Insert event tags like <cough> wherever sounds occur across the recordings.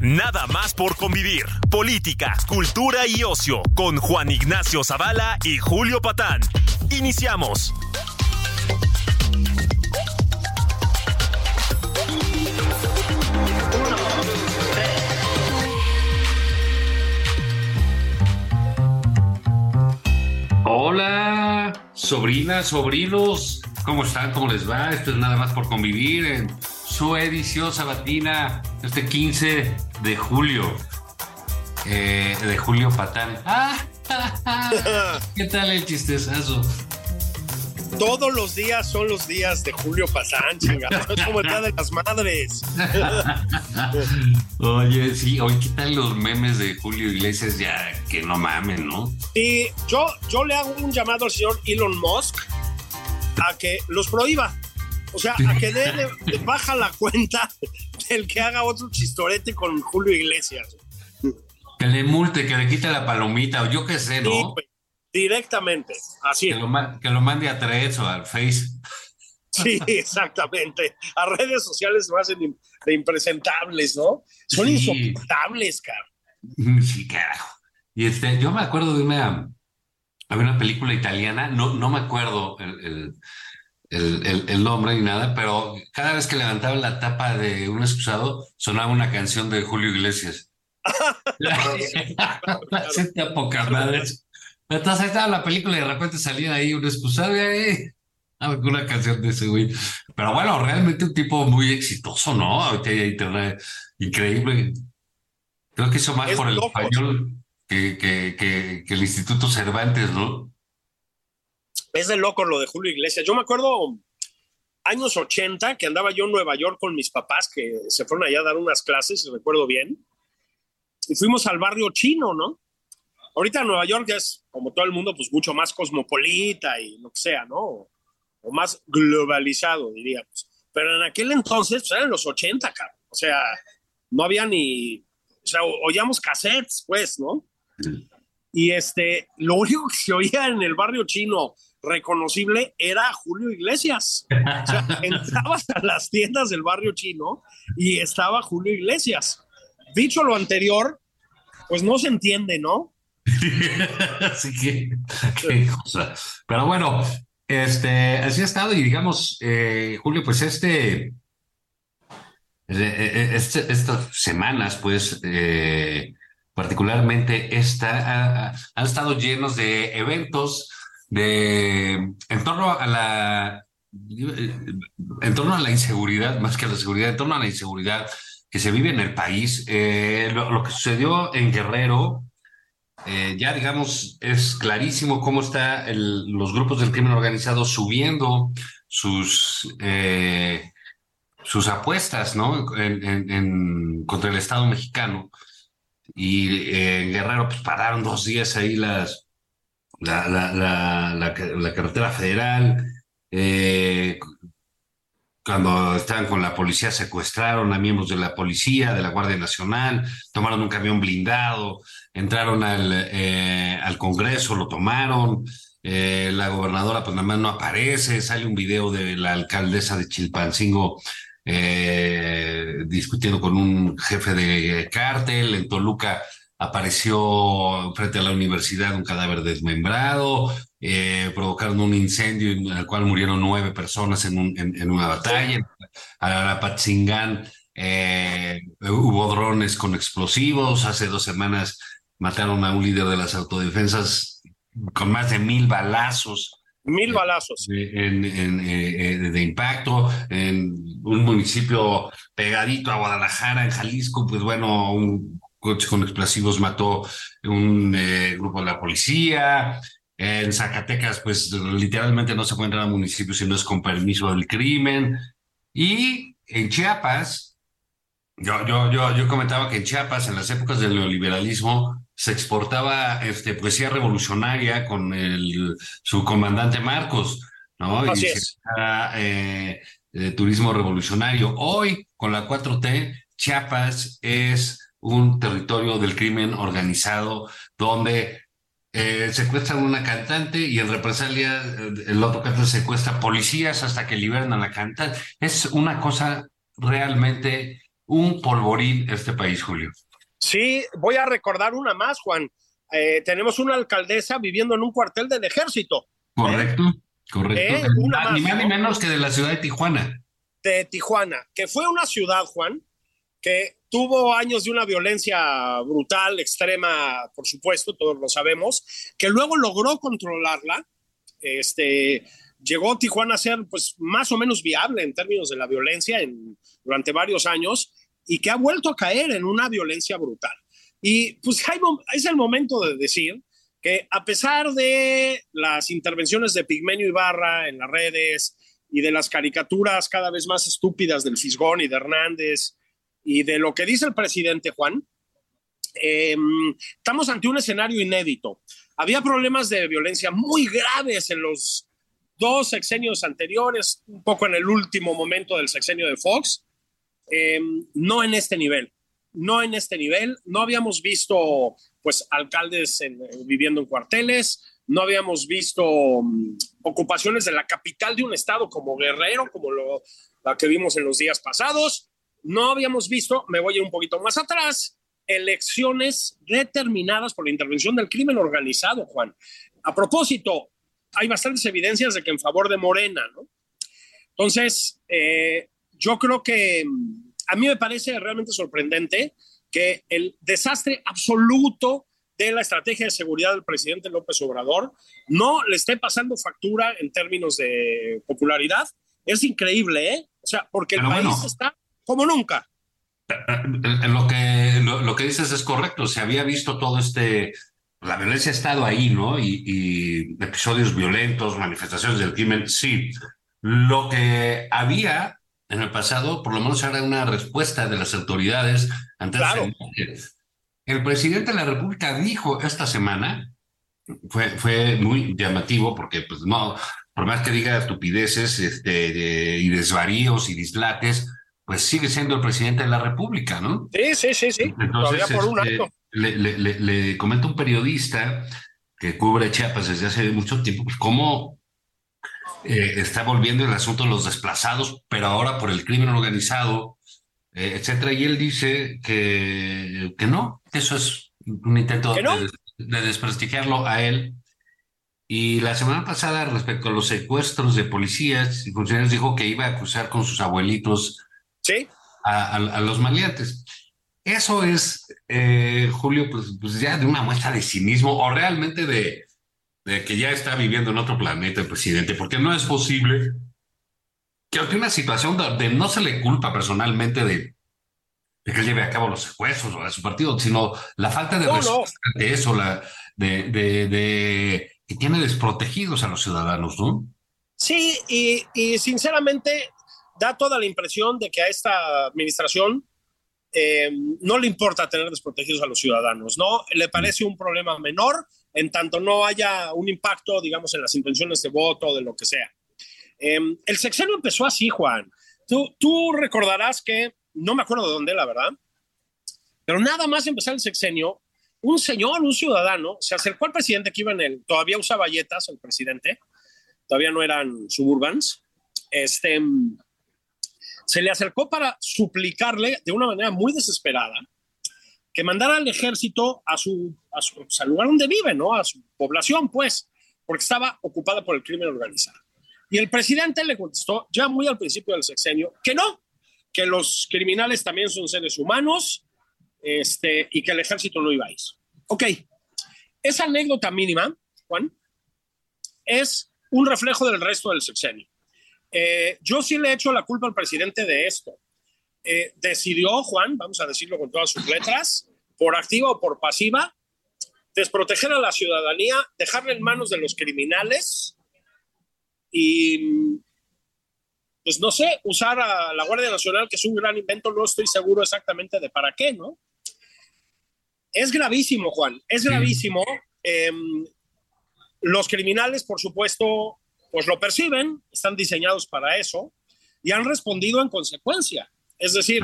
Nada más por convivir. Política, cultura y ocio con Juan Ignacio Zavala y Julio Patán. Iniciamos. Hola, sobrinas, sobrinos, ¿cómo están? ¿Cómo les va? Esto es nada más por convivir en su edición sabatina este 15 de julio. eh, de Julio Patán. ¡Ah! <laughs> ¿Qué tal el chistezazo? Todos los días son los días de Julio Pasán, chingada. Es <laughs> como el día de las madres. <laughs> Oye, sí, oye, ¿qué tal los memes de Julio Iglesias? Ya que no mamen, ¿no? Y yo, yo le hago un llamado al señor Elon Musk a que los prohíba. O sea, a que dé de- de baja la cuenta del que haga otro chistorete con Julio Iglesias. Que le multe, que le quite la palomita, o yo qué sé, Sí, ¿no? directamente. Así. Que lo, ma- que lo mande a Threads o al Face. Sí, <laughs> exactamente. A redes sociales se hacen de impresentables, ¿no? Son Sí. insoportables, cara. Sí, carajo. Y este, yo me acuerdo de una, había una película italiana, no, no me acuerdo el, el, el, el- el nombre ni nada, pero cada vez que levantaba la tapa de un excusado, sonaba una canción de Julio Iglesias. <laughs> Así <laughs> te poca madre. Entonces ahí estaba la película y de repente salía ahí un excusado y ahí, ah, una canción de ese güey. Pero bueno, realmente un tipo muy exitoso, ¿no? Ahorita hay internet increíble. Creo que hizo más Es por el loco. español que, que, que, que el Instituto Cervantes, ¿no? Es de loco lo de Julio Iglesias. Yo me acuerdo años 80 que andaba yo en Nueva York con mis papás que se fueron allá a dar unas clases, si recuerdo bien. Y fuimos al barrio chino, ¿no? Ahorita Nueva York ya es, como todo el mundo, pues mucho más cosmopolita y lo que sea, ¿no? O más globalizado, diríamos. Pero en aquel entonces, pues eran los 80, cabrón. O sea, no había ni. O sea, oíamos cassettes, pues, ¿no? Y este, lo único que se oía en el barrio chino reconocible era Julio Iglesias. O sea, <laughs> entrabas a las tiendas del barrio chino y estaba Julio Iglesias. Dicho lo anterior, pues no se entiende, ¿no? <laughs> Así que, qué cosa. Pero bueno, este, así ha estado y digamos, eh, Julio, pues este, eh, eh, este- estas semanas, pues, eh, particularmente esta, ha- ha- han estado llenos de eventos de, en torno a la, en torno a la inseguridad, más que a la seguridad, en torno a la inseguridad que se vive en el país. Eh, lo, que sucedió en Guerrero, eh, ya digamos, es clarísimo cómo están los grupos del crimen organizado subiendo sus, eh, sus apuestas, ¿no? Contra el Estado mexicano. Y en Guerrero, pues pararon dos días ahí las, la, la, la, la, ca- la carretera federal. eh, cuando estaban con la policía, secuestraron a miembros de la policía, de la Guardia Nacional, tomaron un camión blindado, entraron al, eh, al Congreso, lo tomaron. eh, la gobernadora, pues nada más no aparece. Sale un video de la alcaldesa de Chilpancingo discutiendo con un jefe de cártel. En Toluca apareció frente a la universidad un cadáver desmembrado. eh, provocaron un incendio en el cual murieron nueve personas en, un- en- en una batalla. A Apatzingán eh, hubo drones con explosivos. Hace dos semanas mataron a un líder de las autodefensas con más de mil balazos Mil balazos. en, en, eh, eh, de impacto en un municipio pegadito a Guadalajara, en Jalisco, pues bueno, un coche con explosivos mató un eh, grupo de la policía. En Zacatecas, pues literalmente no se puede entrar al municipio si no es con permiso del crimen. Y en Chiapas, yo, yo, yo, yo comentaba que en Chiapas, en las épocas del neoliberalismo, se exportaba este, poesía revolucionaria con el, su comandante Marcos, ¿no? Así y es. eh, de turismo revolucionario. Hoy, con la 4T, Chiapas es un territorio del crimen organizado donde eh, secuestran una cantante y en represalia eh, el otro cantante secuestra policías hasta que liberan a la cantante. Es una cosa realmente un polvorín este país, Julio. Sí, voy a recordar una más, Juan. Eh, tenemos una alcaldesa viviendo en un cuartel del ejército. Correcto, correcto. Una ni más, ni ¿no? menos que de la ciudad de Tijuana. de Tijuana, que fue una ciudad, Juan, que tuvo años de una violencia brutal, extrema, por supuesto, todos lo sabemos, que luego logró controlarla. Este, llegó Tijuana a ser pues, más o menos viable en términos de la violencia en, durante varios años y que ha vuelto a caer en una violencia brutal. Y pues hay es el momento de decir que a pesar de las intervenciones de Pigmenio Ibarra en las redes, y de las caricaturas cada vez más estúpidas del Fisgón y de Hernández y de lo que dice el presidente Juan, eh, estamos ante un escenario inédito. Había problemas de violencia muy graves en los dos sexenios anteriores, un poco en el último momento del sexenio de Fox, eh, no en este nivel, no en este nivel. No habíamos visto pues alcaldes en- viviendo en cuarteles, no habíamos visto mm, ocupaciones de la capital de un estado como Guerrero, como lo, la que vimos en los días pasados. No habíamos visto, me voy a ir un poquito más atrás, elecciones determinadas por la intervención del crimen organizado, Juan. A propósito, hay bastantes evidencias de que en favor de Morena, ¿no? Entonces, eh, yo creo que mm, a mí me parece realmente sorprendente que el desastre absoluto de la estrategia de seguridad del presidente López Obrador no le esté pasando factura en términos de popularidad. Es increíble, ¿eh? O sea, porque el país bueno. está como nunca. Eh, Lo que, lo, lo que dices es correcto. Se había visto todo este. La violencia ha estado ahí, ¿no? Y, y episodios violentos, manifestaciones del crimen, sí. Lo que había en el pasado, por lo menos era una respuesta de las autoridades ante Claro. El presidente de la República dijo esta semana, fue, fue muy llamativo porque, pues no, por más que diga estupideces este, de- y desvaríos y dislates, pues sigue siendo el presidente de la República, ¿no? Sí, sí, sí, sí. Todavía por un este, acto. le, le, le, le comenta un periodista que cubre Chiapas desde hace mucho tiempo, pues cómo eh, está volviendo el asunto de los desplazados, pero ahora por el crimen organizado, eh, etcétera. Y él dice que, que no, que eso es un intento ¿Que no? de, de desprestigiarlo a él. Y la semana pasada, respecto a los secuestros de policías y funcionarios, dijo que iba a acusar con sus abuelitos Sí, a, a- a los maleantes. Eso es, eh, Julio, pues, pues ya de una muestra de cinismo o realmente de, de que ya está viviendo en otro planeta el presidente, porque no es posible que una situación donde no se le culpa personalmente de, de que lleve a cabo los secuestros o de su partido, sino la falta de No, no. eso, la, de, de, de que tiene desprotegidos a los ciudadanos, ¿no? Sí, y, y sinceramente da toda la impresión de que a esta administración eh, no le importa tener desprotegidos a los ciudadanos, ¿no? Le parece un problema menor en tanto no haya un impacto, digamos, en las intenciones de voto o de lo que sea. Eh, el sexenio empezó así, Juan. Tú, tú recordarás que, no me acuerdo de dónde, la verdad, pero nada más empezar el sexenio, un señor, un ciudadano, se acercó al presidente que iba en el, todavía usaba galletas el presidente, todavía no eran suburbans, este, se le acercó para suplicarle de una manera muy desesperada que mandara al ejército a su, a su, lugar donde vive, ¿no? A su población, pues, porque estaba ocupada por el crimen organizado. Y el presidente le contestó, ya muy al principio del sexenio, que no, que los criminales también son seres humanos este, y que el ejército no iba a ir. Ok, esa anécdota mínima, Juan, es un reflejo del resto del sexenio. Eh, yo sí le echo la culpa al presidente de esto. Eh, decidió, Juan, vamos a decirlo con todas sus letras, por activa o por pasiva, desproteger a la ciudadanía, dejarla en manos de los criminales y, pues no sé, usar a la Guardia Nacional, que es un gran invento, no estoy seguro exactamente de para qué, ¿no? Es gravísimo, Juan, es gravísimo. Em, los criminales, por supuesto, pues lo perciben, están diseñados para eso y han respondido en consecuencia. Es decir,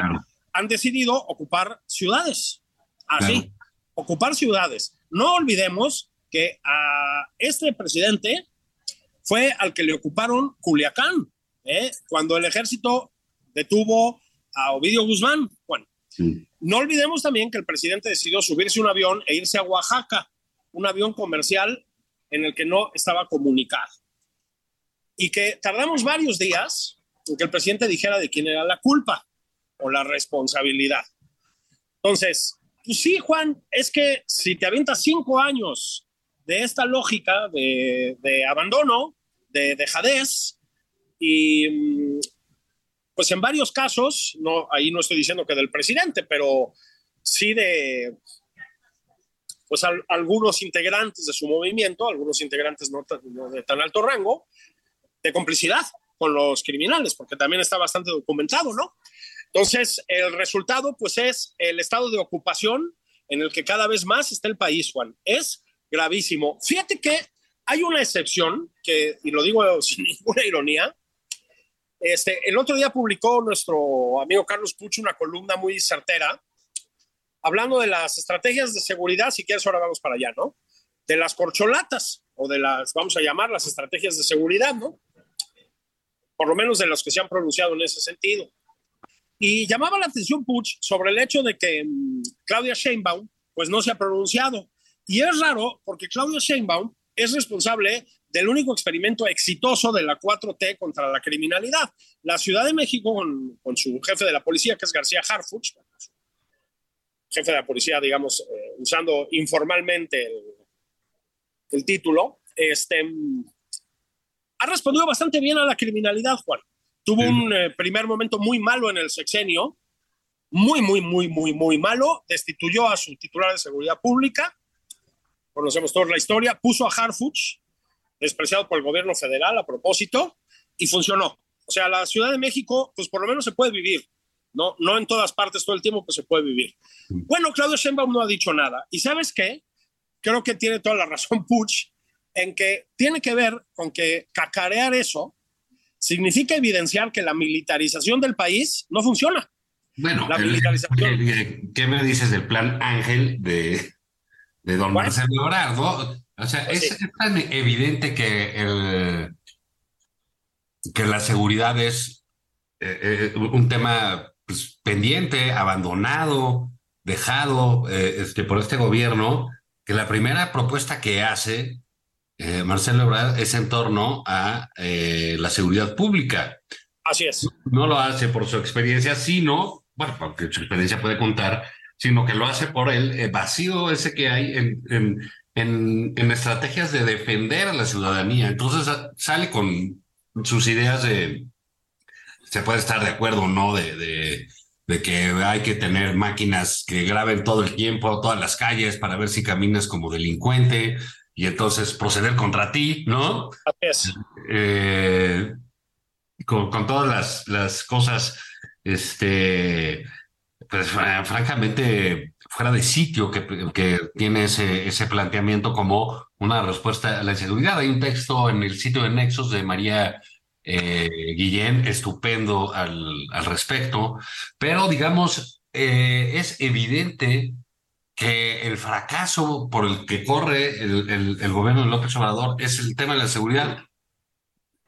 han decidido ocupar ciudades. Así, ocupar ciudades. No olvidemos que a este presidente fue al que le ocuparon Culiacán, ¿eh? cuando el ejército detuvo a Ovidio Guzmán. Bueno, no olvidemos también que el presidente decidió subirse un avión e irse a Oaxaca, un avión comercial en el que no estaba comunicado. Y que tardamos varios días en que el presidente dijera de quién era la culpa o la responsabilidad. Entonces, pues sí, Juan, es que si te avientas cinco años de esta lógica de, abandono, de dejadez, y mm, pues en varios casos, no, ahí no estoy diciendo que del presidente, pero sí de pues algunos integrantes de su movimiento, algunos integrantes no, no de tan alto rango, de complicidad con los criminales, porque también está bastante documentado, ¿no? Entonces, el resultado, pues, es el estado de ocupación en el que cada vez más está el país, Juan. Es gravísimo. Fíjate que hay una excepción, que, y lo digo sin ninguna ironía, este, el otro día publicó nuestro amigo Carlos Pucho una columna muy certera, hablando de las estrategias de seguridad, si quieres ahora vamos para allá, ¿no? De las corcholatas, o de las, vamos a llamar las estrategias de seguridad, ¿no? Por lo menos de los que se han pronunciado en ese sentido. Y llamaba la atención Puch sobre el hecho de que mm, Claudia Sheinbaum pues no se ha pronunciado. Y es raro porque Claudia Sheinbaum es responsable del único experimento exitoso de la 4T contra la criminalidad. La Ciudad de México, con, su jefe de la policía, que es García Harfuch, jefe de la policía, digamos, eh, usando informalmente el, el, título, este, mm, ha respondido bastante bien a la criminalidad, Juan. Tuvo un eh, primer momento muy malo en el sexenio, muy, muy, muy, muy, muy malo. Destituyó a su titular de seguridad pública. Conocemos toda la historia. Puso a Harfuch, despreciado por el gobierno federal a propósito, y funcionó. O sea, la Ciudad de México, pues por lo menos se puede vivir. No, no en todas partes todo el tiempo, pues se puede vivir. Bueno, Claudio Sheinbaum no ha dicho nada. ¿Y sabes qué? Creo que tiene toda la razón Puch en que tiene que ver con que cacarear eso significa evidenciar que la militarización del país no funciona. Bueno, ¿qué me dices del plan Ángel de, de don Marcelo Ebrard? O sea, pues es, tan evidente que, el, que la seguridad es eh, eh, un tema pues, pendiente, abandonado, dejado eh, este, por este gobierno, que la primera propuesta que hace eh, Marcelo Ebrard es en torno a eh, la seguridad pública. Así es. No lo hace por su experiencia, sino, bueno, porque su experiencia puede contar, sino que lo hace por el eh, vacío ese que hay en, en, en, estrategias de defender a la ciudadanía. Entonces sale con sus ideas de, se puede estar de acuerdo o no, de, de, de, que hay que tener máquinas que graben todo el tiempo, todas las calles, para ver si caminas como delincuente, y entonces proceder contra ti, ¿no? Eh, con, con, todas las, las cosas, este, pues francamente, fuera de sitio que, que tiene ese, ese planteamiento como una respuesta a la inseguridad. Hay un texto en el sitio de Nexos de María eh, Guillén estupendo al, al respecto, pero digamos, eh, es evidente que el fracaso por el que corre el, gobierno de López Obrador es el tema de la seguridad.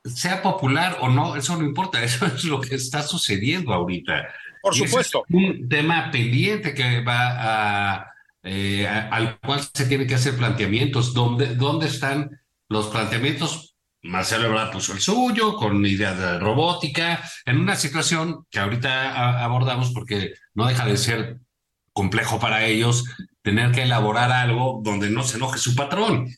Sea popular o no, eso no importa, <laughs> eso es lo que está sucediendo ahorita. Por supuesto. un tema pendiente que va a, eh, al cual se tiene que hacer planteamientos. ¿Dónde, dónde están los planteamientos? Marcelo Ebrard puso el suyo con ideas de robótica, en una situación que ahorita abordamos porque no deja de ser complejo para ellos tener que elaborar algo donde no se enoje su patrón.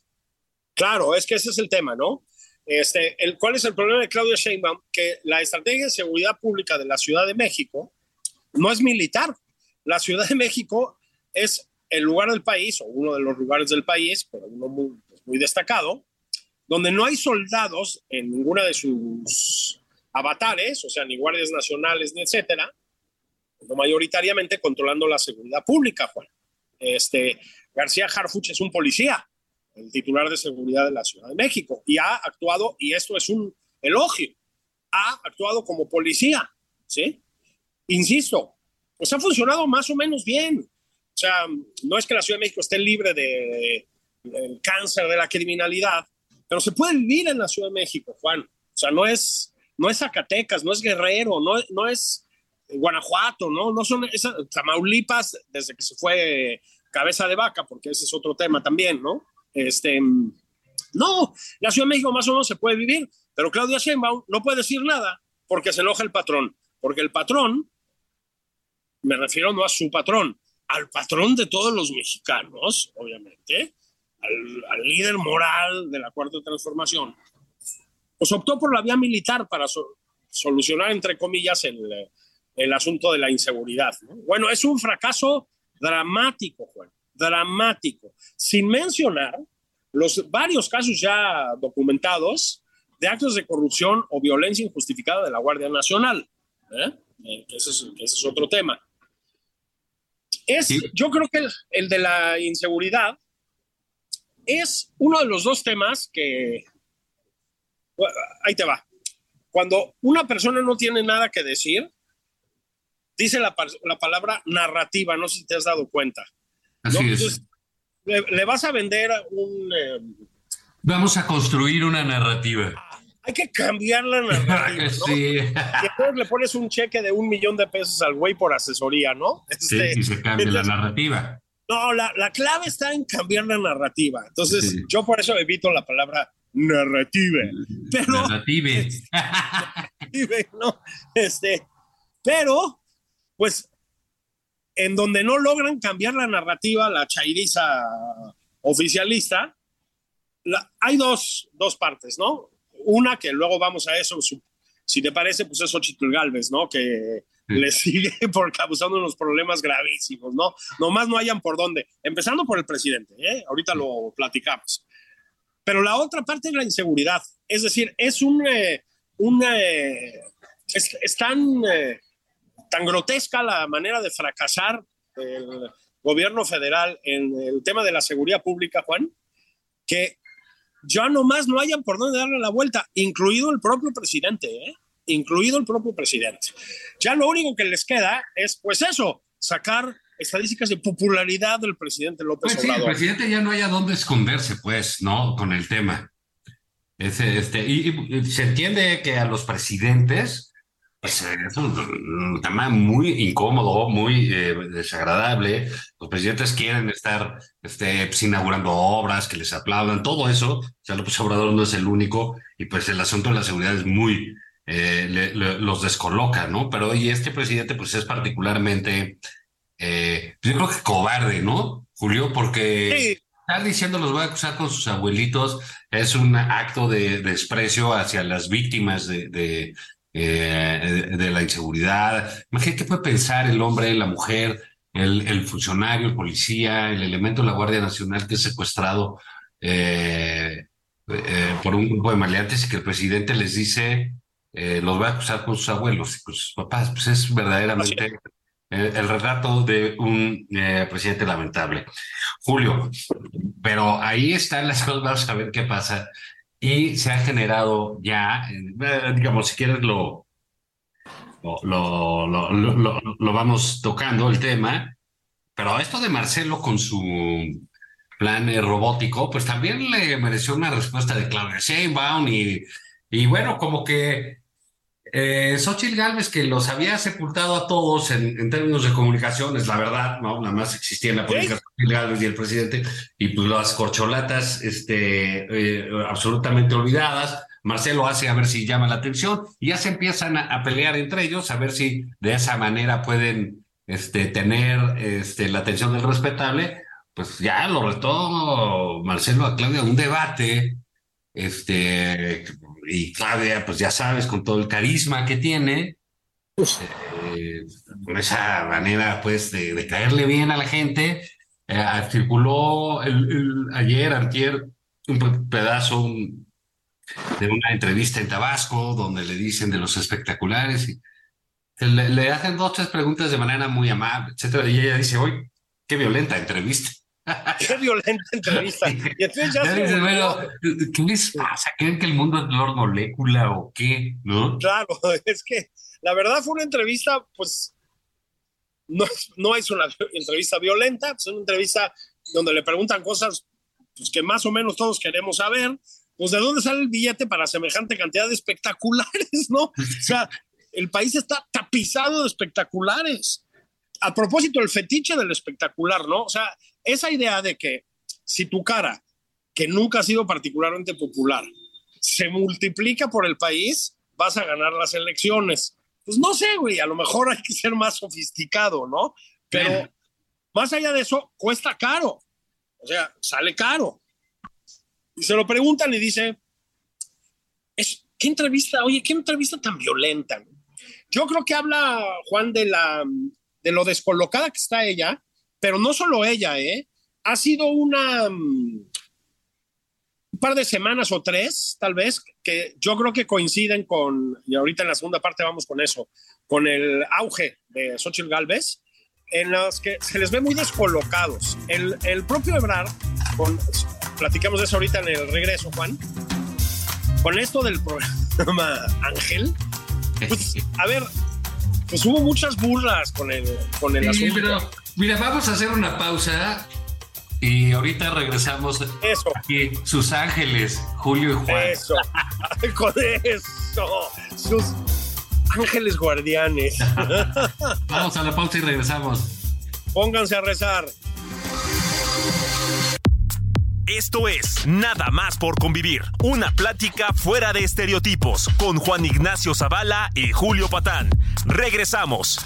Claro, es que ese es el tema, ¿no? Este, el, ¿Cuál es el problema de Claudia Sheinbaum? Que la estrategia de seguridad pública de la Ciudad de México no es militar. La Ciudad de México es el lugar del país, o uno de los lugares del país, pero uno muy, pues, destacado, donde no hay soldados en ninguna de sus avatares, o sea, ni guardias nacionales, ni etcétera, mayoritariamente controlando la seguridad pública, Juan. Este, García Harfuch es un policía, el titular de seguridad de la Ciudad de México, y ha actuado, y esto es un elogio, ha actuado como policía, ¿sí? Insisto, pues ha funcionado más o menos bien. O sea, no es que la Ciudad de México esté libre de, del cáncer de la criminalidad, pero se puede vivir en la Ciudad de México, Juan. O sea, no es, no es Zacatecas, no es Guerrero, no, no es Guanajuato, ¿no? No son esas Tamaulipas desde que se fue cabeza de vaca, porque ese es otro tema también, ¿no? Este, no, la Ciudad de México más o menos se puede vivir, pero Claudia Sheinbaum no puede decir nada porque se enoja el patrón, porque el patrón, me refiero no a su patrón, al patrón de todos los mexicanos, obviamente, al, líder moral de la Cuarta Transformación, pues optó por la vía militar para solucionar, entre comillas, el, el asunto de la inseguridad. Bueno, es un fracaso dramático, Juan, dramático, sin mencionar los varios casos ya documentados de actos de corrupción o violencia injustificada de la Guardia Nacional. ¿eh? Eh, ese, es, otro tema. Es, Yo creo que el, de la inseguridad es uno de los dos temas que... ahí te va. Cuando una persona no tiene nada que decir, dice la, palabra narrativa, no sé si te has dado cuenta. Así es. Le, vas a vender un... Eh, Vamos a construir una narrativa. Hay que cambiar la <laughs> narrativa. sí. Y entonces le pones un cheque de un millón de pesos al güey por asesoría, ¿no? Este, sí, y se cambia la narrativa. No, la, la, clave está en cambiar la narrativa. Entonces, yo por eso evito la palabra narrativa. Pero, <laughs> narrative. ¿no? Este, pero pues en donde no logran cambiar la narrativa, la chairiza oficialista, hay dos, dos, partes, ¿no? Una que luego vamos a eso, si te parece, pues es Ochitl Galvez, ¿no? Que le sigue <laughs> por causando unos problemas gravísimos, ¿no? Nomás no hayan por dónde. Empezando por el presidente, ¿eh? Ahorita lo platicamos. Pero la otra parte es la inseguridad. Es decir, es un... Eh, un eh, están tan grotesca la manera de fracasar el gobierno federal en el tema de la seguridad pública, Juan, que ya nomás no hayan por dónde darle la vuelta, incluido el propio presidente, ¿eh? incluido el propio presidente. Ya lo único que les queda es, pues eso, sacar estadísticas de popularidad del presidente López pues Obrador. el presidente ya no haya dónde esconderse, pues, ¿no? Con el tema. este, y se entiende que a los presidentes pues, es un, tema muy incómodo, muy eh, desagradable. Los presidentes quieren estar este, pues, inaugurando obras, que les aplaudan, todo eso. O sea, López Obrador no es el único y pues el asunto de la seguridad es muy, eh, los descoloca, ¿no? Pero y este presidente pues es particularmente, eh, pues, yo creo que cobarde, ¿no, Julio? Porque... Estar diciendo los voy a acusar con sus abuelitos es un acto de, desprecio hacia las víctimas de, eh, de la inseguridad. Imagínate qué puede pensar el hombre, la mujer, el, el, funcionario, el policía, el elemento de la Guardia Nacional que es secuestrado eh, eh, por un grupo de maleantes y que el presidente les dice, los va a acusar con sus abuelos y con sus papás. Pues es verdaderamente el retrato de un presidente lamentable. Julio, pero ahí están las cosas, vamos a ver qué pasa y se ha generado ya, eh, digamos, si quieres lo, lo, lo, lo, vamos tocando el tema, pero esto de Marcelo con su plan eh, robótico, pues también le mereció una respuesta de Claudia Sheinbaum y, y bueno, como que eh, Xochitl Galvez, que los había sepultado a todos en, términos de comunicaciones, la verdad, ¿no? Nada más existía en la política Xochitl Galvez y el presidente, y pues las corcholatas este, eh, absolutamente olvidadas. Marcelo hace a ver si llama la atención y ya se empiezan a, pelear entre ellos, a ver si de esa manera pueden este, tener este, la atención del respetable. Pues ya lo retó Marcelo a Claudia un debate este, y Claudia, pues ya sabes, con todo el carisma que tiene, eh, con esa manera, pues, de, caerle bien a la gente, Eh, circuló el, ayer, antier, un pedazo de una entrevista en Tabasco donde le dicen de los espectaculares y le, hacen dos, tres preguntas de manera muy amable, etcétera, y ella dice, oye, qué violenta entrevista. <laughs> Qué violenta entrevista. Y entonces ya, se bueno, ¿qué les pasa? ¿Creen que el mundo es Lord Molécula o qué? ¿No? Claro, <laughs> es que la verdad fue una entrevista, pues, no, no es una entrevista violenta, es una entrevista donde le preguntan cosas pues, que más o menos todos queremos saber. Pues, ¿de dónde sale el billete para semejante cantidad de espectaculares, <laughs> no? O sea, el país está tapizado de espectaculares. A propósito, el fetiche del espectacular, ¿no? O sea, esa idea de que si tu cara, que nunca ha sido particularmente popular, se multiplica por el país, vas a ganar las elecciones. Pues no sé, güey, a lo mejor hay que ser más sofisticado, ¿no? Pero más allá de eso, cuesta caro. O sea, sale caro. Y se lo preguntan y dice, es, ¿qué entrevista? Oye, ¿qué entrevista tan violenta? Yo creo que habla Juan de la de lo descolocada que está ella, pero no solo ella, ¿eh? Ha sido una un par de semanas o tres, tal vez, que yo creo que coinciden con, y ahorita en la segunda parte vamos con eso, con el auge de Xochitl Galvez, en los que se les ve muy descolocados. El, el propio Ebrard, con, platicamos de eso ahorita en el regreso, Juan, con esto del programa Ángel, pues, <laughs> a ver, pues hubo muchas burlas con el, con el sí, Pero, mira, vamos a hacer una pausa y ahorita regresamos. Eso. Aquí, sus ángeles, Julio y Juan. Eso. <laughs> con eso. Sus ángeles guardianes. <laughs> vamos a la pausa y regresamos. Pónganse a rezar. Esto es Nada más por convivir, una plática fuera de estereotipos con Juan Ignacio Zavala y Julio Patán. Regresamos.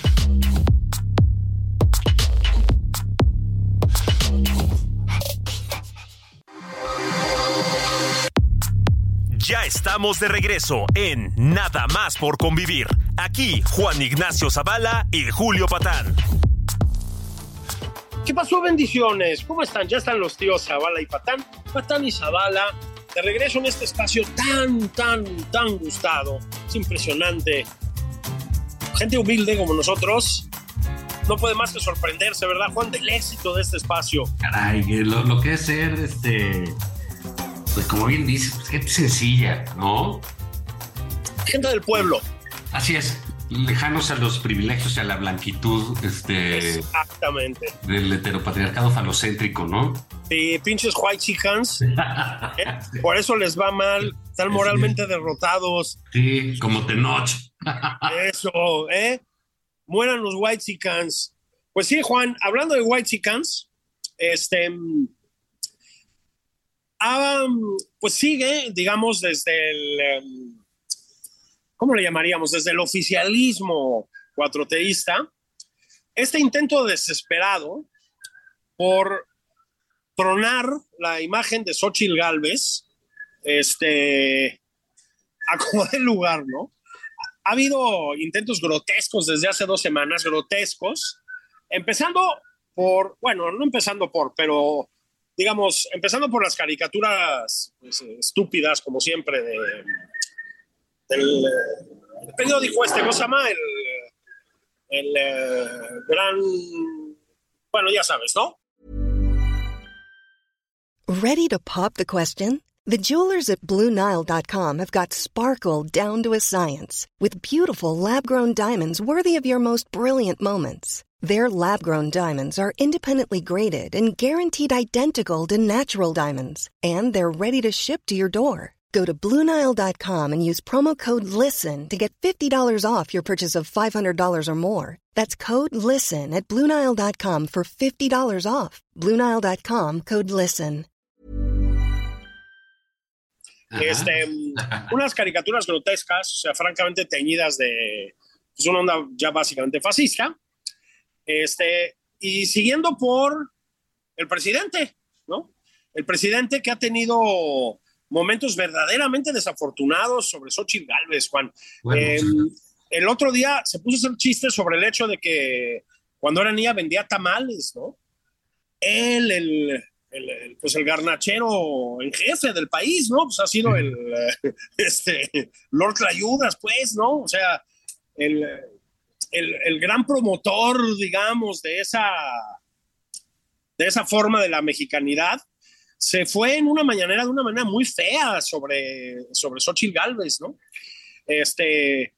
Ya estamos de regreso en Nada más por convivir. Aquí Juan Ignacio Zavala y Julio Patán. ¿Qué pasó? Bendiciones. ¿Cómo están? Ya están los tíos Zavala y Patán. Patán y Zavala. De regreso en este espacio tan, tan, tan gustado. Es impresionante. Gente humilde como nosotros. No puede más que sorprenderse, ¿verdad, Juan? Del éxito de este espacio. Caray, lo, que es ser, este. Pues como bien dices, pues, gente sencilla, ¿no? Gente del pueblo. Así es lejanos a los privilegios y a la blanquitud este, Exactamente. del heteropatriarcado falocéntrico, ¿no? Sí, pinches white chickens. <laughs> ¿eh? Por eso les va mal, están moralmente derrotados. Sí, como Tenoch. <laughs> eso, ¿eh? Mueran los white chickens. Pues sí, Juan, hablando de white chickens, este. Pues sigue, digamos, desde el. Em, ¿cómo le llamaríamos? Desde el oficialismo cuatroteísta, este intento desesperado por tronar la imagen de Xochitl Galvez, este, <laughs> a como el lugar, ¿no? Ha habido intentos grotescos desde hace dos semanas, grotescos, empezando por, bueno, no empezando por, pero digamos, empezando por las caricaturas pues, estúpidas, como siempre, de del el periódico este, ¿cómo se llama? El, el eh, gran, bueno, ya sabes, ¿no? Ready to pop the question? The jewelers at BlueNile.com have got sparkle down to a science with beautiful lab-grown diamonds worthy of your most brilliant moments. Their lab-grown diamonds are independently graded and guaranteed identical to natural diamonds, and they're ready to ship to your door. Go to Bluenile.com and use promo code LISTEN to get $50 off your purchase of $500 or more. That's code LISTEN at Bluenile.com for $50 off. Bluenile.com code LISTEN. Este, <laughs> unas caricaturas grotescas, o sea, francamente teñidas de pues una onda ya básicamente fascista. Este, y siguiendo por el presidente, ¿no? El presidente que ha tenido momentos verdaderamente desafortunados sobre Xochitl Galvez, Juan. Em, el otro día se puso a hacer chistes sobre el hecho de que cuando era niña vendía tamales, ¿no? él, el, el, pues el garnachero en jefe del país, ¿no? Pues ha sido el, <laughs> este, Lord Clayudas, pues, ¿no? O sea, el, el, gran promotor, digamos, de esa, de esa forma de la mexicanidad, se fue en una mañanera de una manera muy fea sobre, sobre Xochitl Galvez, ¿no? Este,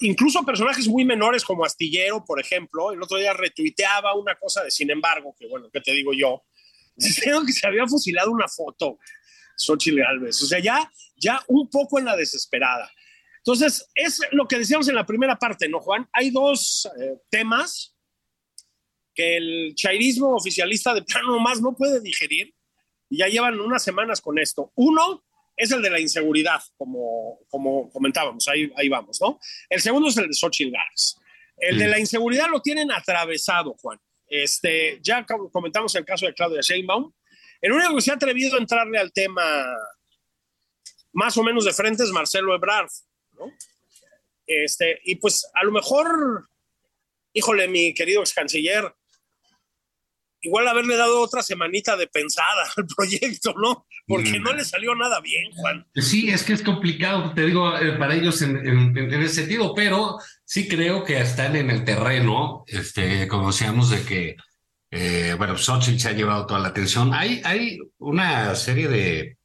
incluso personajes muy menores como Astillero, por ejemplo, el otro día retuiteaba una cosa de sin embargo, que bueno, ¿qué te digo yo? <laughs> Creo que se había fusilado una foto, Xochitl Galvez. O sea, ya, ya un poco en la desesperada. Entonces, es lo que decíamos en la primera parte, ¿no, Juan? Hay dos eh, temas que el chairismo oficialista de plano más no puede digerir y ya llevan unas semanas con esto. Uno es el de la inseguridad, como, como comentábamos, ahí, ahí vamos, ¿no? El segundo es el de Xochitl Galvez. El de la inseguridad lo tienen atravesado, Juan. Este, ya comentamos el caso de Claudia Sheinbaum. El único que se ha atrevido a entrarle al tema más o menos de frente es Marcelo Ebrard, ¿no? Este, y pues a lo mejor, híjole, mi querido ex canciller, igual haberle dado otra semanita de pensada al <laughs> proyecto, ¿no? Porque no le salió nada bien, Juan. Sí, es que es complicado, te digo, eh, para ellos en, en, ese sentido, pero sí creo que están en el terreno, este, como decíamos, de que, eh, bueno, Xochitl se ha llevado toda la atención. Hay, hay una serie de,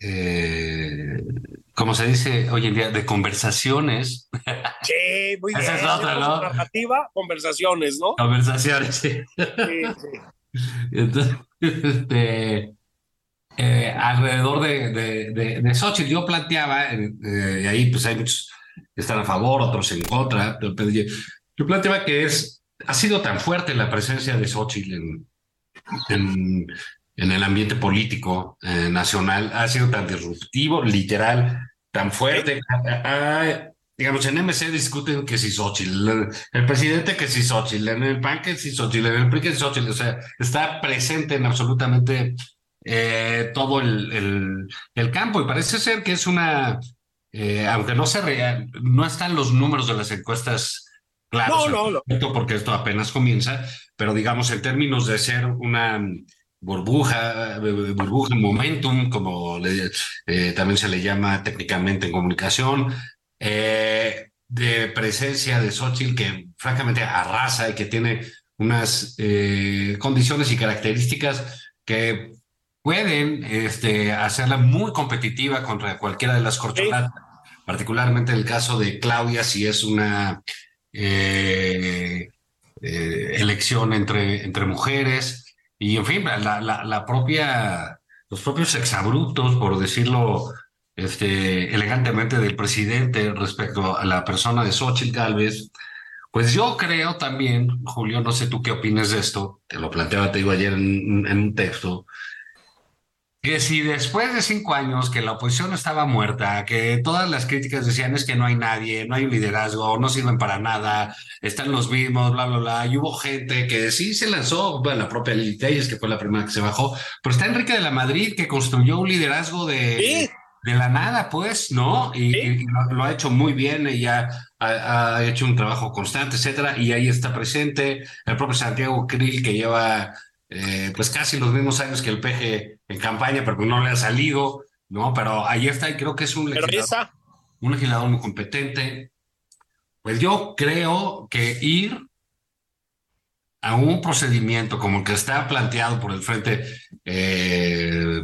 eh, como se dice hoy en día, de conversaciones. Sí, muy bien. Esa es otra, ¿no? Narrativa, conversaciones, ¿no? Conversaciones, sí. sí, sí. <laughs> Entonces, este, eh, alrededor de, de, de, de, Xochitl, yo planteaba, eh, y ahí pues hay muchos que están a favor, otros en contra, pero, yo, yo, planteaba que es, ha sido tan fuerte la presencia de Xochitl en, en, en el ambiente político eh, nacional, ha sido tan disruptivo, literal, tan fuerte. Ah, digamos, en MC discuten que si Xochitl, el presidente que si Xochitl, en el PAN que si Xochitl, en el PRI que si Xochitl, o sea, está presente en absolutamente eh, todo el, el, el, campo y parece ser que es una, eh, aunque no se real, no están los números de las encuestas claros, no, no, no. porque esto apenas comienza, pero digamos en términos de ser una burbuja, burbuja, momentum, como le, eh, también se le llama técnicamente en comunicación, eh, de presencia de Xochitl que francamente arrasa y que tiene unas eh, condiciones y características que pueden este, hacerla muy competitiva contra cualquiera de las corcholatas, sí. particularmente el caso de Claudia, si es una eh, eh, elección entre, entre mujeres. Y en fin, la, la, la propia, los propios exabruptos, por decirlo este, elegantemente, del presidente respecto a la persona de Xochitl Galvez, pues yo creo también, Julio, no sé tú qué opinas de esto, te lo planteaba, te digo ayer en, en un texto, que si después de cinco años que la oposición estaba muerta, que todas las críticas decían es que no hay nadie, no hay un liderazgo, no sirven para nada, están los mismos, bla, bla, bla, y hubo gente que sí se lanzó, bueno, la propia Lili Telles, que fue la primera que se bajó, pero está Enrique de la Madrid, que construyó un liderazgo de... ¿Sí? de la nada, pues, ¿no? Y, ¿Sí? y lo, lo, ha hecho muy bien, ella ha, ha, hecho un trabajo constante, etcétera, y ahí está presente el propio Santiago Krill, que lleva eh, pues casi los mismos años que el PG en campaña, pero no le ha salido, ¿no? Pero ahí está, y creo que es un legislador, un legislador muy competente. Pues yo creo que ir a un procedimiento como el que está planteado por el Frente eh,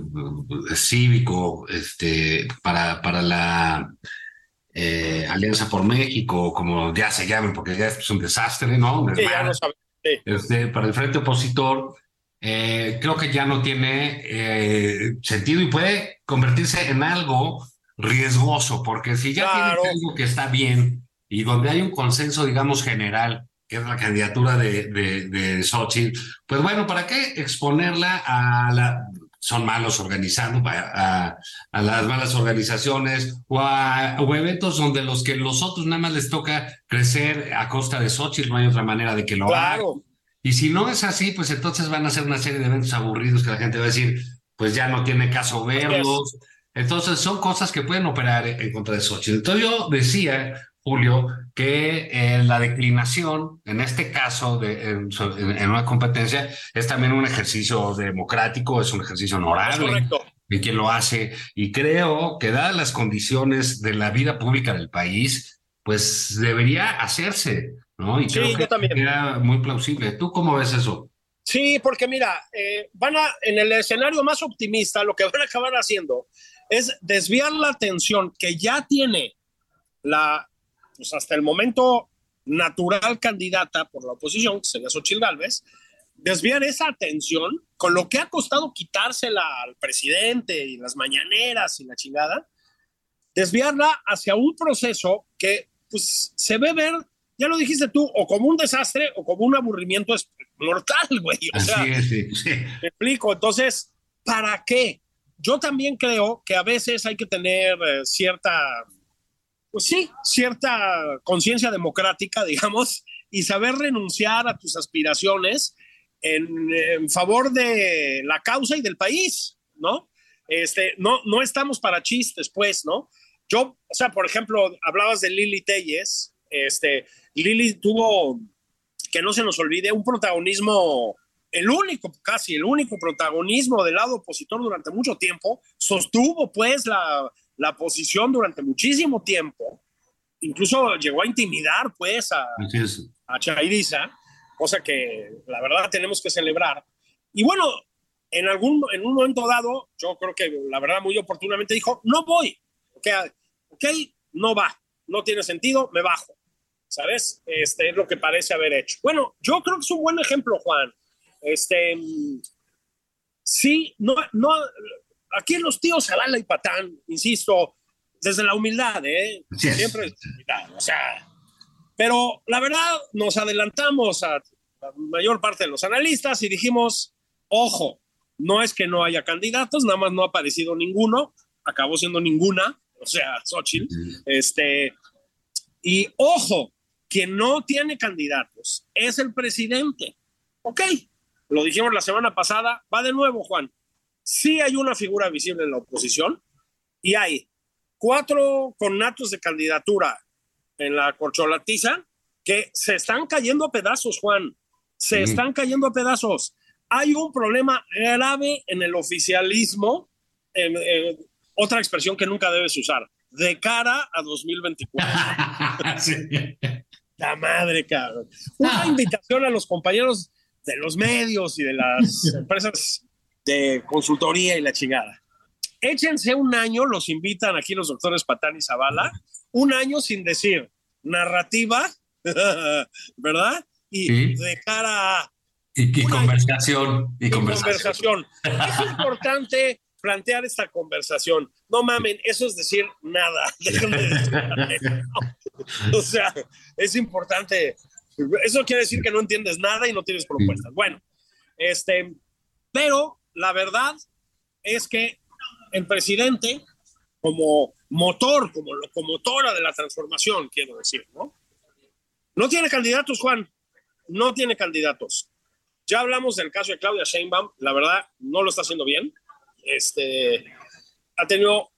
Cívico este, para, para la eh, Alianza por México, como ya se llamen, porque ya es un desastre, ¿no? Sí, ya sí. este, para el Frente Opositor, eh, creo que ya no tiene eh, sentido y puede convertirse en algo riesgoso, porque si ya Claro. tienes algo que está bien y donde hay un consenso, digamos, general, que es la candidatura de, de, de Xochitl, pues bueno, ¿para qué exponerla a la... Son malos organizando, a, a, a las malas organizaciones o a, o eventos donde los que los otros nada más les toca crecer a costa de Xochitl, no hay otra manera de que lo hagan. Y si no es así, pues entonces van a ser una serie de eventos aburridos que la gente va a decir, pues ya no tiene caso verlos. Entonces son cosas que pueden operar en contra de Xochitl. Entonces yo decía, Julio, que eh, la declinación, en este caso, de, en, en, una competencia, es también un ejercicio democrático, es un ejercicio honorable. correcto. De quien lo hace. Y creo que, dadas las condiciones de la vida pública del país, pues debería hacerse, ¿no? Y Sí, creo yo que también. era muy plausible. ¿Tú cómo ves eso? Sí, porque mira, eh, van a, en el escenario más optimista, lo que <laughs> van a acabar haciendo es desviar la atención que ya tiene la, pues hasta el momento, natural candidata por la oposición, que sería Xochitl Gálvez, desviar esa atención con lo que ha costado quitársela al presidente y las mañaneras y la chingada, desviarla hacia un proceso que pues se ve ver, ya lo dijiste tú, o como un desastre o como un aburrimiento es- mortal, <laughs> güey. O Así sea, es, sí, sí. me explico. Entonces, ¿para qué? Yo también creo que a veces hay que tener eh, cierta, pues sí, cierta conciencia democrática, <laughs> digamos, y saber renunciar a tus aspiraciones en, en favor de la causa y del país, ¿no? Este, no, no estamos para chistes, pues, ¿no? Yo, o sea, por ejemplo, hablabas de Lili Telles, este, Lili tuvo, que no se nos olvide, un protagonismo el único, casi el único protagonismo del lado opositor durante mucho tiempo, sostuvo pues la, la posición durante muchísimo tiempo, incluso llegó a intimidar pues a, a Chairiza, cosa que la verdad tenemos que celebrar. Y bueno, en, algún, en un momento dado, yo creo que la verdad muy oportunamente dijo, no voy, ok, ok, no va, no tiene sentido, me bajo, ¿sabes? Este es lo que parece haber hecho. Bueno, yo creo que es un buen ejemplo, Juan. Este, sí, no, no, aquí los tíos Zavala y Patán, insisto, desde la humildad, ¿eh? Así es. Siempre, o sea, pero la verdad nos adelantamos a la mayor parte de los analistas y dijimos, ojo, no es que no haya candidatos, nada más no ha aparecido ninguno, acabó siendo ninguna, o sea, Xochitl, este, y ojo, quien no tiene candidatos es el presidente. Ok, lo dijimos la semana pasada, va de nuevo, Juan. Sí hay una figura visible en la oposición y hay cuatro connatos de candidatura en la corcholatiza que se están cayendo a pedazos, Juan. Se están cayendo a pedazos. Hay un problema grave en el oficialismo, en- en otra expresión que nunca debes usar, de cara a 2024. <laughs> Sí. La madre, cabrón. Una invitación a los compañeros de los medios y de las <laughs> empresas de consultoría y la chingada. Échense un año, los invitan aquí los doctores Patán y Zavala, un año sin decir narrativa, <laughs> ¿verdad? Y Sí. de cara a Y, conversación. Y y conversación. conversación. Es <laughs> importante plantear esta conversación. No mamen, eso es decir nada. Déjenme decirles. <laughs> O sea, es importante. Eso quiere decir que no entiendes nada y no tienes propuestas. Bueno, este, pero la verdad es que el presidente, como motor, como locomotora de la transformación, quiero decir, ¿no? No tiene candidatos, Juan. No tiene candidatos. Ya hablamos del caso de Claudia Sheinbaum, la verdad no lo está haciendo bien. Este ha tenido,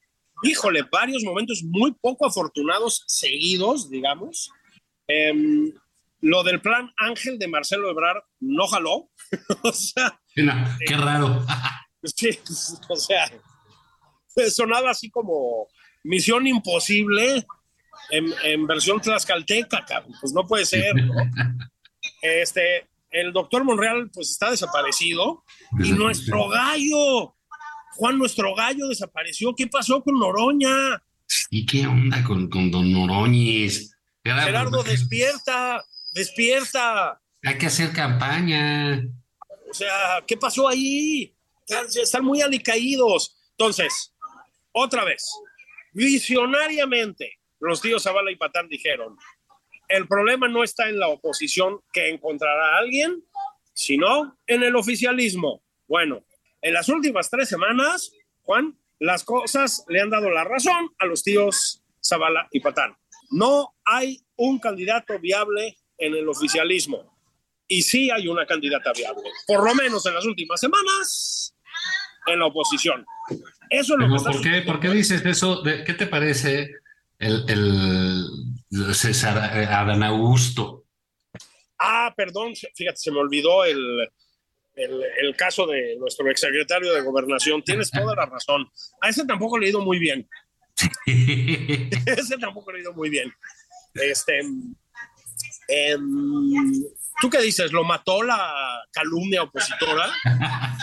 híjole, varios momentos muy poco afortunados seguidos, digamos. Em, lo del plan Ángel de Marcelo Ebrard no jaló. <laughs> o sea, No, qué raro. sí, <laughs> o sea, sonaba así como misión imposible en, en versión tlaxcalteca, cabrón. Pues no puede ser, ¿no? Este, el doctor Monreal, pues está desaparecido. Y nuestro gallo, Juan, nuestro gallo desapareció. ¿Qué pasó con Noroña? ¿Y qué onda con, con Don Noroñis? Era- Gerardo, despierta, despierta. Hay que hacer campaña. O sea, ¿qué pasó ahí? Están, están muy alicaídos. Entonces, otra vez, visionariamente, los tíos Zavala y Patán dijeron, el problema no está en la oposición que encontrará a alguien, sino en el oficialismo. Bueno, en las últimas tres semanas, Juan, las cosas le han dado la razón a los tíos Zavala y Patán. No hay un candidato viable en el oficialismo y sí hay una candidata viable, por lo menos en las últimas semanas, en la oposición. Eso es lo que Pero, ¿por, qué, ¿Por qué dices eso? ¿De- ¿Qué te parece el, el César Adán Augusto. Ah, perdón, fíjate, se me olvidó el, el, el, caso de nuestro exsecretario de Gobernación. Tienes toda la razón. A ese tampoco le he ido muy bien. <laughs> ese tampoco le he ido muy bien. Este, eh, ¿Tú qué dices? ¿Lo mató la calumnia opositora? <laughs>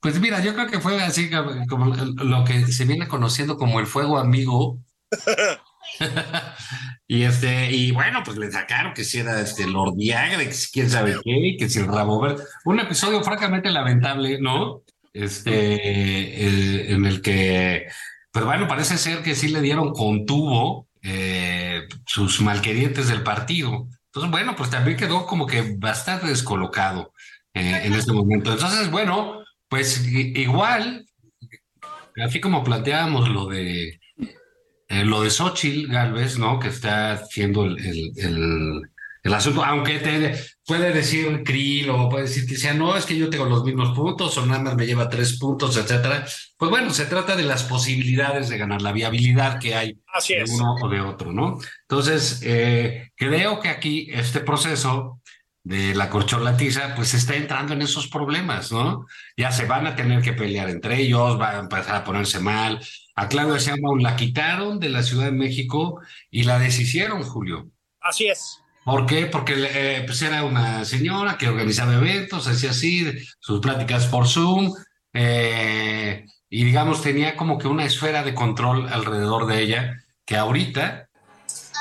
Pues mira, yo creo que fue así como lo que se viene conociendo como el fuego amigo. <laughs> <laughs> y este, y bueno, pues le sacaron que si era este Lord Viagra, que si quién sabe qué, que si el rabo verde. Un episodio francamente lamentable, ¿no? Este, eh, en el que, pues bueno, parece ser que sí le dieron con tubo eh, sus malquerientes del partido. Entonces, bueno, pues también quedó como que bastante descolocado eh, en este momento. Entonces, bueno, pues igual, así como planteábamos lo de eh, lo de Xochitl Galvez, ¿no? Que está haciendo el, el, el, asunto, aunque te puede decir Krill o puede decir que sea, no, es que yo tengo los mismos puntos o nada más me lleva tres puntos, etcétera. Pues bueno, se trata de las posibilidades de ganar, la viabilidad que hay de uno o de otro, ¿no? Entonces, eh, creo que aquí este proceso de la corcholatiza, pues está entrando en esos problemas, ¿no? Ya se van a tener que pelear entre ellos, van a empezar a ponerse mal. A Claudia Sheinbaum la quitaron de la Ciudad de México y la deshicieron, Julio. Así es. ¿Por qué? Porque eh, pues era una señora que organizaba eventos, hacía así, sus pláticas por Zoom, eh, y digamos tenía como que una esfera de control alrededor de ella que ahorita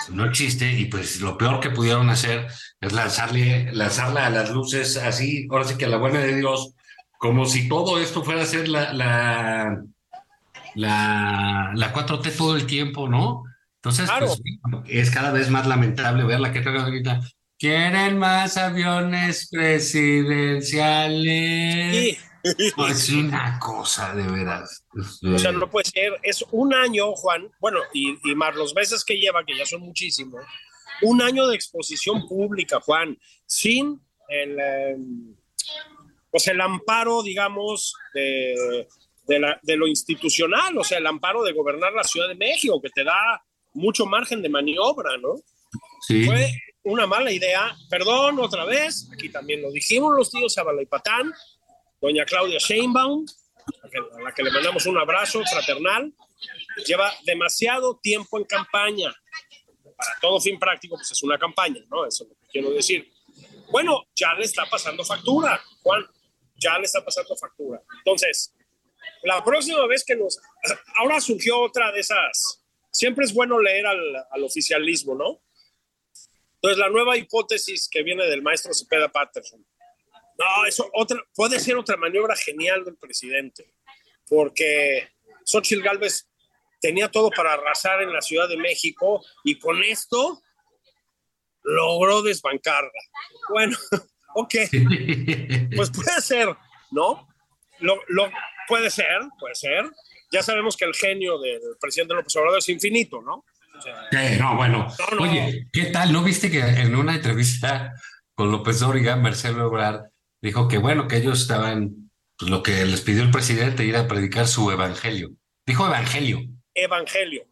no existe y pues lo peor que pudieron hacer es lanzarle, lanzarla a las luces así, ahora sí que a la buena de Dios, como si todo esto fuera a ser la, la, la, la 4T todo el tiempo, ¿no? Entonces, pues, es cada vez más lamentable verla que ahorita. ¿Quieren más aviones presidenciales? Sí. Es una cosa, de veras. O sea, no puede ser. Es un año, Juan, bueno, y, y más los meses que lleva, que ya son muchísimos, un año de exposición pública, Juan, sin el, em, pues el amparo, digamos, de, de, lo institucional, o sea, el amparo de gobernar la Ciudad de México, que te da mucho margen de maniobra, ¿no? Sí. Fue una mala idea. Perdón, otra vez, aquí también lo dijimos los tíos Zabala y Patán, doña Claudia Sheinbaum, a la que le mandamos un abrazo fraternal, lleva demasiado tiempo en campaña para todo fin práctico, pues es una campaña, ¿no? Eso es lo que quiero decir. Bueno, ya le está pasando factura, Juan, ya le está pasando factura. Entonces, la próxima vez que nos... <clears throat> Ahora surgió otra de esas... Siempre es bueno leer al, al oficialismo, ¿no? Entonces, la nueva hipótesis que viene del maestro Cepeda Patterson. No, eso otra, puede ser otra maniobra genial del presidente, porque Xochitl Galvez tenía todo para arrasar en la Ciudad de México y con esto logró desbancarla. Bueno, <laughs> ok, <laughs> pues puede ser, ¿no? Lo, lo, puede ser, puede ser. Ya sabemos que el genio del presidente López Obrador es infinito, ¿no? O sea, no, bueno. No, no. Oye, ¿qué tal? ¿No viste que en una entrevista con López Dóriga, Marcelo Ebrard dijo que bueno, que ellos estaban, pues, lo que les pidió el presidente, ir a predicar su evangelio. Dijo evangelio, evangelio.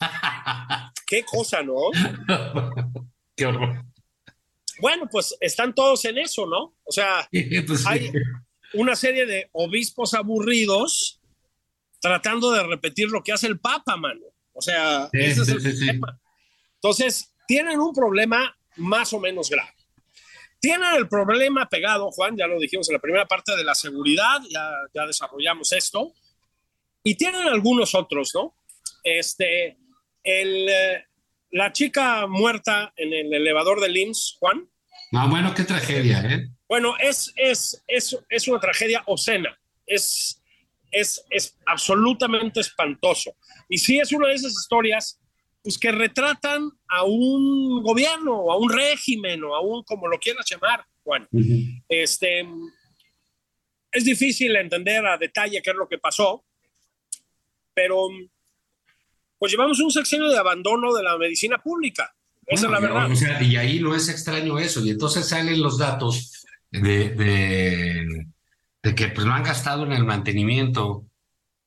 <laughs> Qué cosa, ¿no? Qué horror. Bueno, pues están todos en eso, ¿no? O sea, <laughs> pues hay una serie de obispos aburridos tratando de repetir lo que hace el Papa, mano. O sea, Sí, ese es el sí. Entonces, tienen un problema más o menos grave. Tienen el problema pegado, Juan, ya lo dijimos en la primera parte de la seguridad, ya, ya desarrollamos esto, y tienen algunos otros, ¿no? Este, el, eh, la chica muerta en el elevador del IMSS, Juan, No, bueno, qué tragedia, ¿eh? Bueno, es, es, es, es una tragedia obscena, es, es, es absolutamente espantoso. Y sí es una de esas historias pues, que retratan a un gobierno, a un régimen, o a un, como lo quieras llamar, Juan. Este, es difícil entender a detalle qué es lo que pasó, pero pues llevamos un sexenio de abandono de la medicina pública. Esa Bueno, es la verdad. o sea, y ahí no es extraño eso. Y entonces salen los datos de, de, de que pues, no han gastado en el mantenimiento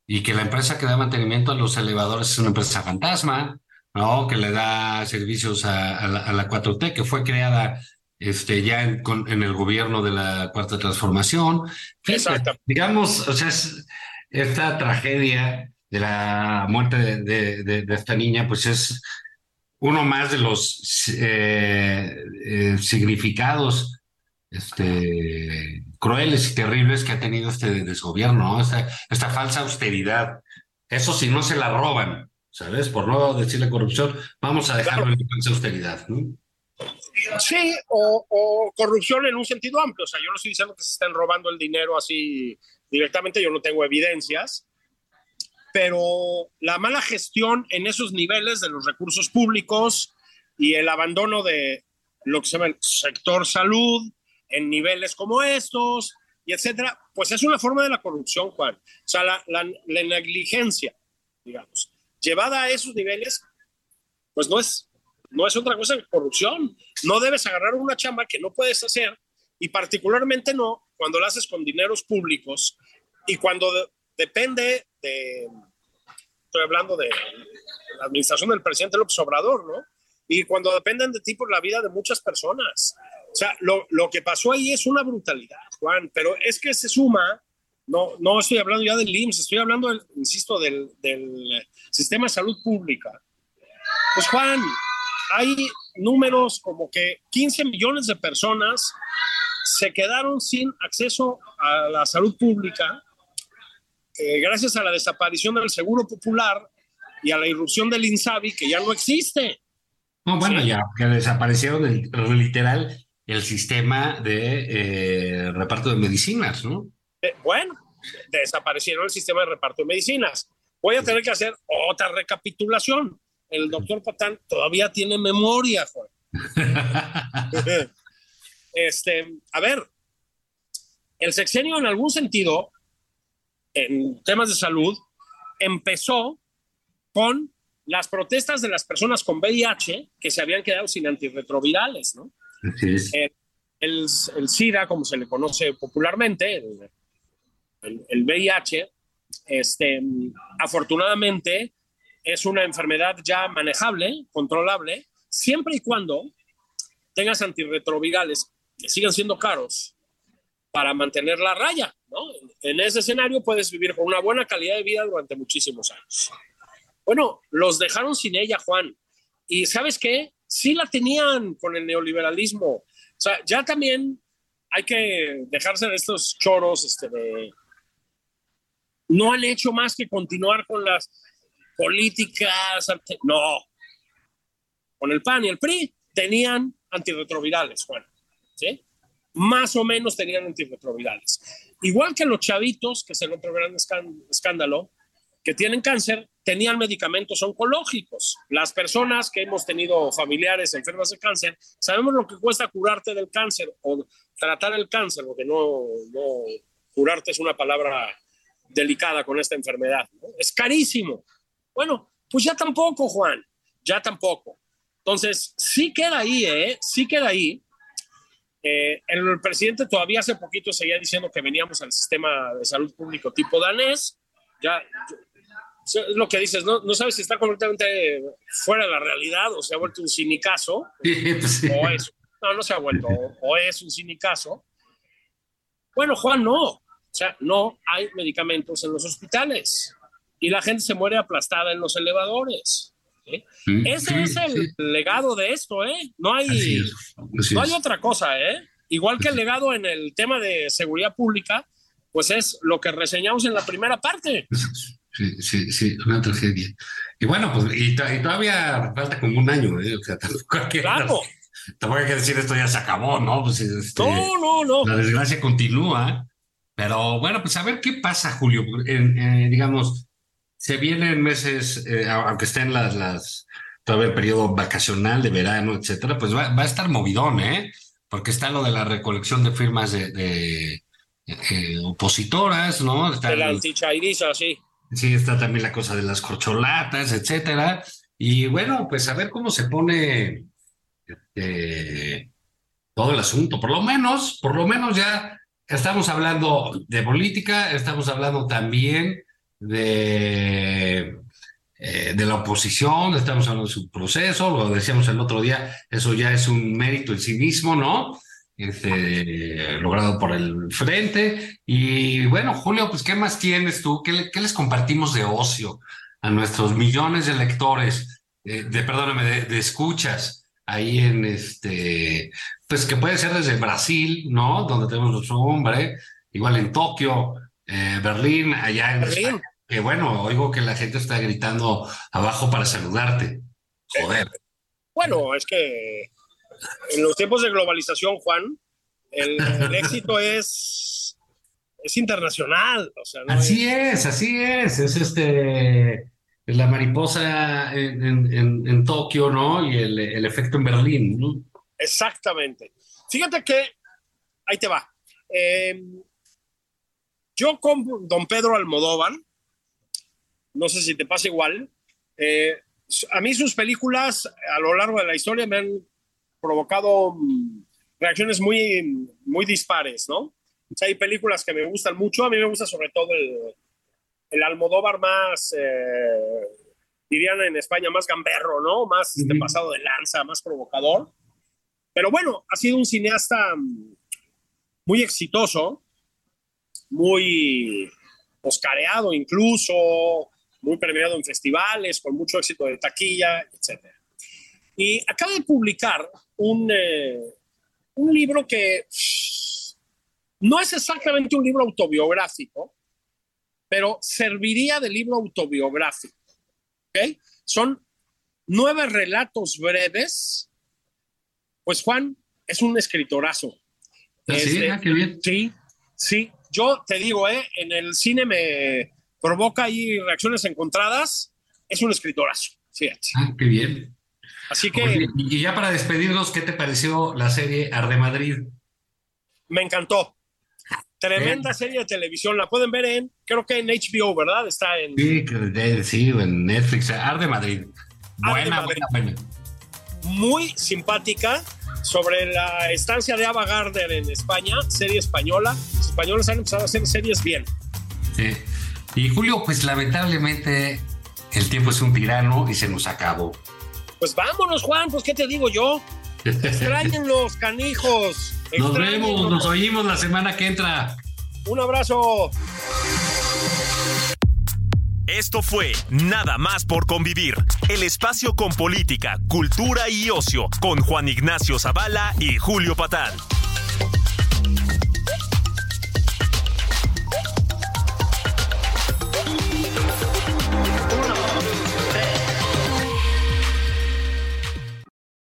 y que la empresa que da mantenimiento a los elevadores es una empresa fantasma. ¿no? Que le da servicios a, la, 4T, que fue creada este, ya en, en, el gobierno de la Cuarta Transformación. Exacto. Digamos, o sea, esta tragedia de la muerte de, de, esta niña, pues es uno más de los eh, eh, significados este, crueles y terribles que ha tenido este desgobierno, ¿no? esta, esta falsa austeridad. Eso si no se la roban, ¿sabes? Por no decirle corrupción, vamos a dejarlo en falsa austeridad, ¿no? Sí, o, o, corrupción en un sentido amplio. O sea, yo no estoy diciendo que se estén robando el dinero así directamente, yo no tengo evidencias, pero la mala gestión en esos niveles de los recursos públicos y el abandono de lo que se llama el sector salud en niveles como estos, y etcétera, pues es una forma de la corrupción, Juan. O sea, la, la, negligencia, digamos, llevada a esos niveles, pues no es, no es otra cosa que corrupción. No debes agarrar una chamba que no puedes hacer, y particularmente no cuando la haces con dineros públicos y cuando depende de, estoy hablando de la administración del presidente López Obrador, ¿no? Y cuando dependen de ti por la vida de muchas personas. O sea, lo, lo que pasó ahí es una brutalidad, Juan, pero es que se suma, no, no estoy hablando ya del IMSS, estoy hablando, insisto, del, del sistema de salud pública. Pues Juan, hay números como que 15 millones de personas se quedaron sin acceso a la salud pública eh, gracias a la desaparición del Seguro Popular y a la irrupción del INSABI, que ya no existe. No, bueno, ya, que desaparecieron literal el sistema de eh, reparto de medicinas, ¿no? Eh, bueno, desaparecieron el sistema de reparto de medicinas. Voy a tener que hacer otra recapitulación. El doctor Patán todavía tiene memoria, Juan. <laughs> este, a ver, el sexenio en algún sentido en temas de salud empezó con las protestas de las personas con VIH que se habían quedado sin antirretrovirales, ¿no? Eh, el, el, SIDA, como se le conoce popularmente, el, el, VIH, este, afortunadamente es una enfermedad ya manejable, controlable, siempre y cuando tengas antirretrovirales que sigan siendo caros para mantener la raya. ¿no? En ese escenario puedes vivir con una buena calidad de vida durante muchísimos años. Bueno, los dejaron sin ella, Juan. Y sabes qué? Sí la tenían con el neoliberalismo. O sea, ya también hay que dejarse de estos choros este, de... No han hecho más que continuar con las políticas. No. Con el PAN y el PRI tenían antirretrovirales, Juan. ¿Sí? más o menos tenían antirretrovirales. Igual que los chavitos, que es el otro gran escándalo, que tienen cáncer, tenían medicamentos oncológicos. Las personas que hemos tenido familiares enfermas de cáncer, sabemos lo que cuesta curarte del cáncer o tratar el cáncer, porque no, curarte es una palabra delicada con esta enfermedad. Es carísimo. Bueno, pues ya tampoco, Juan, ya tampoco. Entonces, sí queda ahí, ¿eh? Sí queda ahí eh, el presidente todavía hace poquito seguía diciendo que veníamos al sistema de salud público tipo danés. Ya, es lo que dices, no, no sabes si está completamente fuera de la realidad o se ha vuelto un cinicazo. <laughs> Pues o es, no, no se ha vuelto, o, es un cinicazo. Bueno, Juan, no. O sea, no hay medicamentos en los hospitales y la gente se muere aplastada en los elevadores. Ese es el legado de esto, ¿eh? No hay, no hay otra cosa, ¿eh? Igual que el legado en el tema de seguridad pública, pues es lo que reseñamos en la primera parte. Sí, sí, sí, una tragedia. Y bueno, pues y, todavía falta como un año, ¿eh? O sea, <laughs> tampoco hay que, claro. tampoco hay que decir esto ya se acabó, ¿no? Pues este, no, no, no. La desgracia continúa. Pero bueno, pues a ver qué pasa, Julio. En, digamos, se vienen meses, eh, aunque estén las, las, todavía el periodo vacacional de verano, etcétera, pues va, va, a estar movidón, ¿eh? Porque está lo de la recolección de firmas de, de eh, opositoras, ¿no? Está de la antichairiza, sí. Sí, está también la cosa de las corcholatas, etcétera. Y bueno, pues a ver cómo se pone este, todo el asunto. Por lo menos, por lo menos ya estamos hablando de política, estamos hablando también de eh, de la oposición, estamos hablando de su proceso, lo decíamos el otro día, eso ya es un mérito en sí mismo, ¿no? Este, logrado por el frente. Y bueno, Julio, pues, ¿qué más tienes tú? ¿Qué, qué les compartimos de ocio a nuestros millones de lectores, de, perdóname, de, escuchas ahí en este, pues que puede ser desde Brasil, ¿no? Donde tenemos nuestro hombre, igual en Tokio, eh, Berlín, allá en Berlín. Que bueno, oigo que la gente está gritando abajo para saludarte. Joder. Bueno, es que en los tiempos de globalización, Juan, el, éxito es, es internacional. así es... así es. Es este la mariposa en, Tokio, ¿no? Y el, efecto en Berlín, Exactamente. Fíjate que ahí te va. Eh, yo con don Pedro Almodóvar, no sé si te pasa igual. Eh, a mí sus películas a lo largo de la historia me han provocado mm, reacciones muy, muy dispares, ¿no? hay películas que me gustan mucho, a mí me gusta sobre todo el, el Almodóvar más, eh, dirían en España, más gamberro, ¿no? Más este, pasado de lanza, más provocador. Pero bueno, ha sido un cineasta mm, muy exitoso, muy oscareado incluso, muy premiado en festivales, con mucho éxito de taquilla, etc. Y acaba de publicar un, eh, un libro que no es exactamente un libro autobiográfico, pero serviría de libro autobiográfico. ¿okay? Son nueve relatos breves. Pues Juan es un escritorazo. ¿Ah, sí, este, ah, qué bien. Sí, sí. Yo te digo, ¿eh? en el cine me, provoca ahí reacciones encontradas, es un escritorazo. Fíjate. Ah, qué bien. Así que. y ya para despedirnos, ¿qué te pareció la serie Arde Madrid? Me encantó. Tremenda serie de televisión. La pueden ver en, creo que en HBO, ¿verdad? Está en. Sí, sí en Netflix. Arde Madrid. Buena, buena, buena. Muy simpática sobre la estancia de Ava Gardner en España, serie española. Los españoles han empezado a hacer series bien. Sí. Y Julio, pues lamentablemente el tiempo es un tirano y se nos acabó. Pues vámonos, Juan, pues qué te digo yo. Extrañen <laughs> los canijos. Nos vemos, nos oímos la semana que entra. Un abrazo. Esto fue Nada más por convivir, el espacio con política, cultura y ocio, con Juan Ignacio Zavala y Julio Patal.